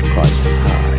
Quite high,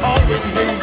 Always made.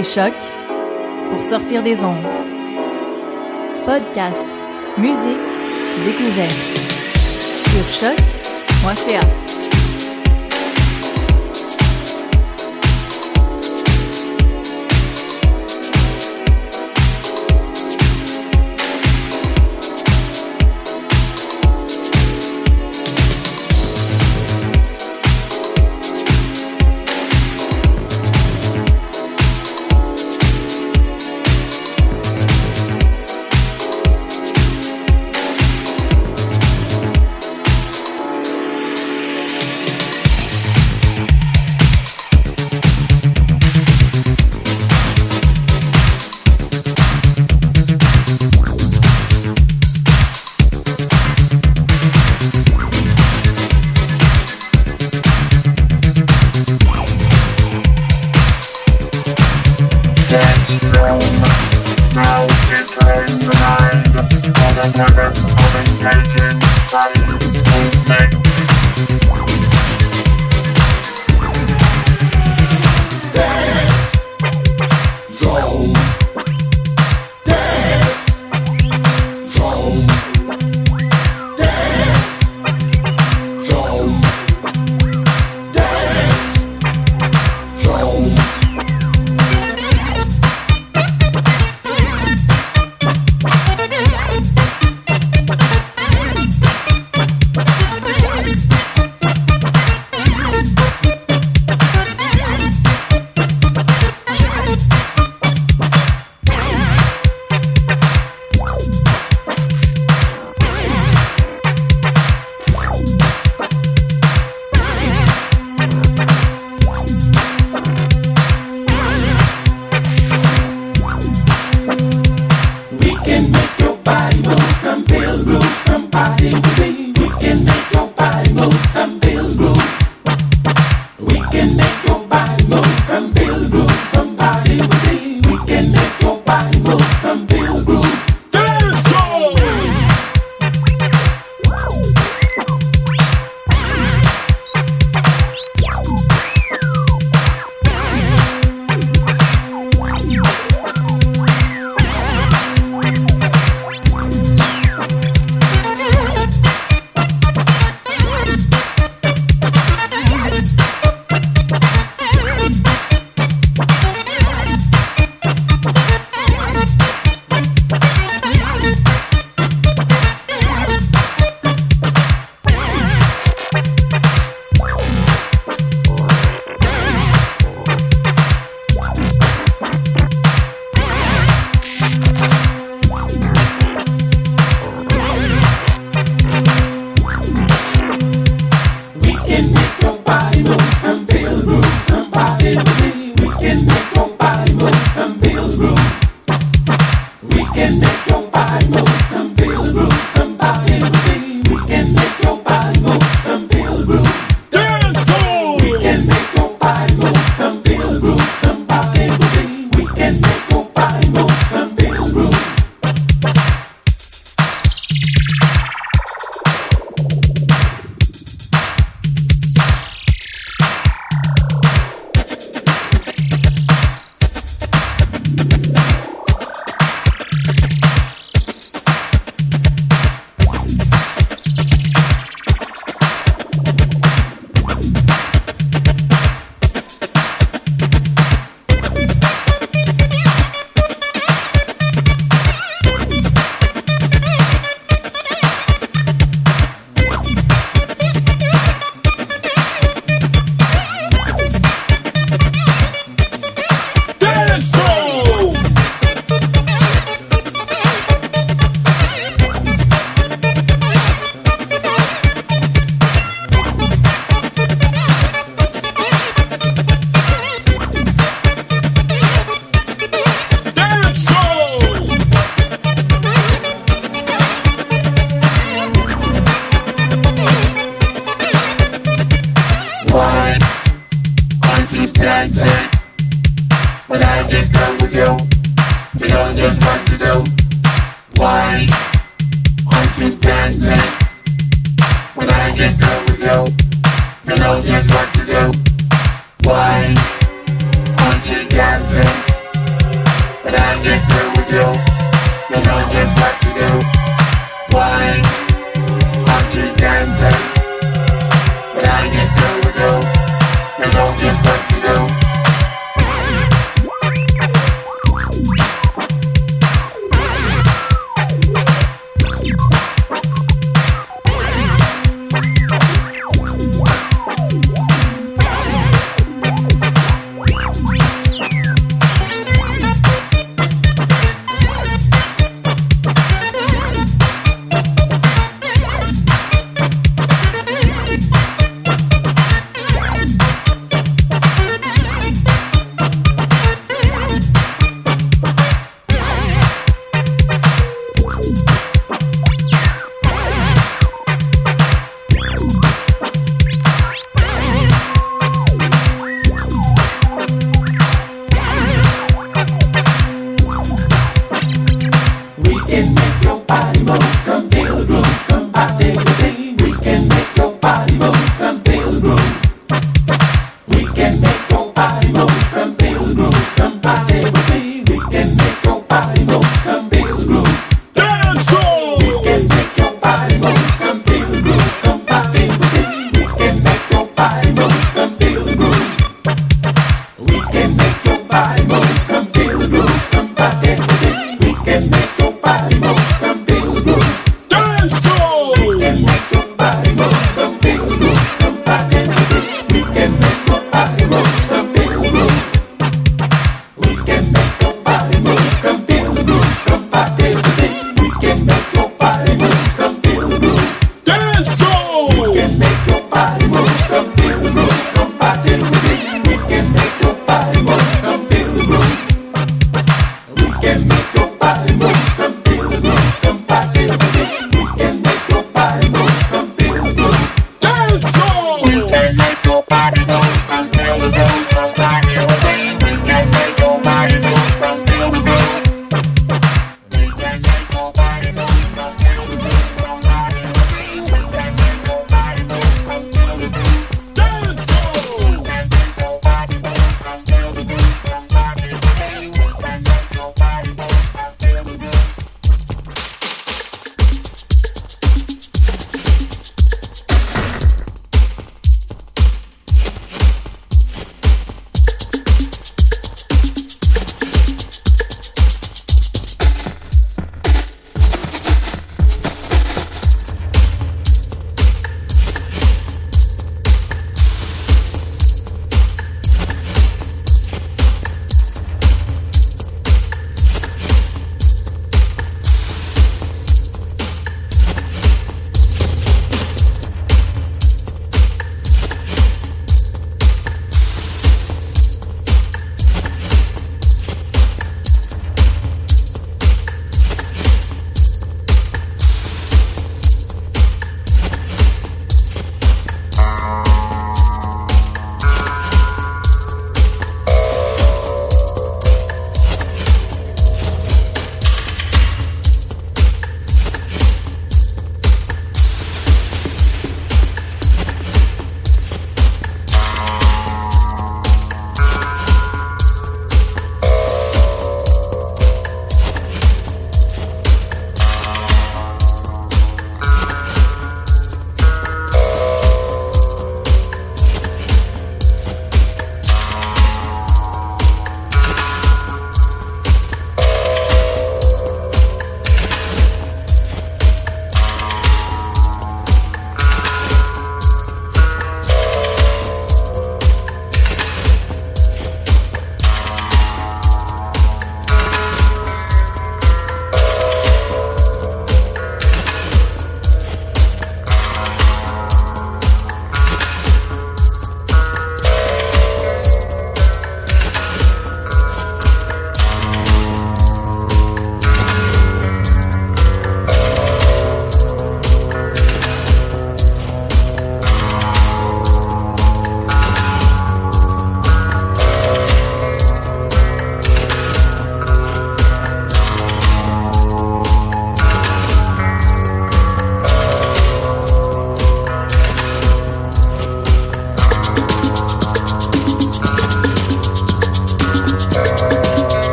Écoutez Choc pour sortir des ondes. Podcast, musique, découverte. Sur choc.ca. know just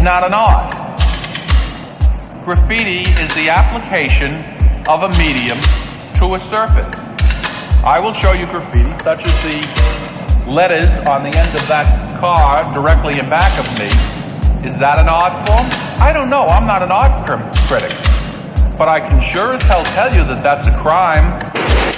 is not an art. Graffiti is the application of a medium to a surface. I will show you graffiti, such as the letters on the end of that car directly in back of me. Is that an art form? I don't know. I'm not an art cr- critic. But I can sure as hell tell you that that's a crime.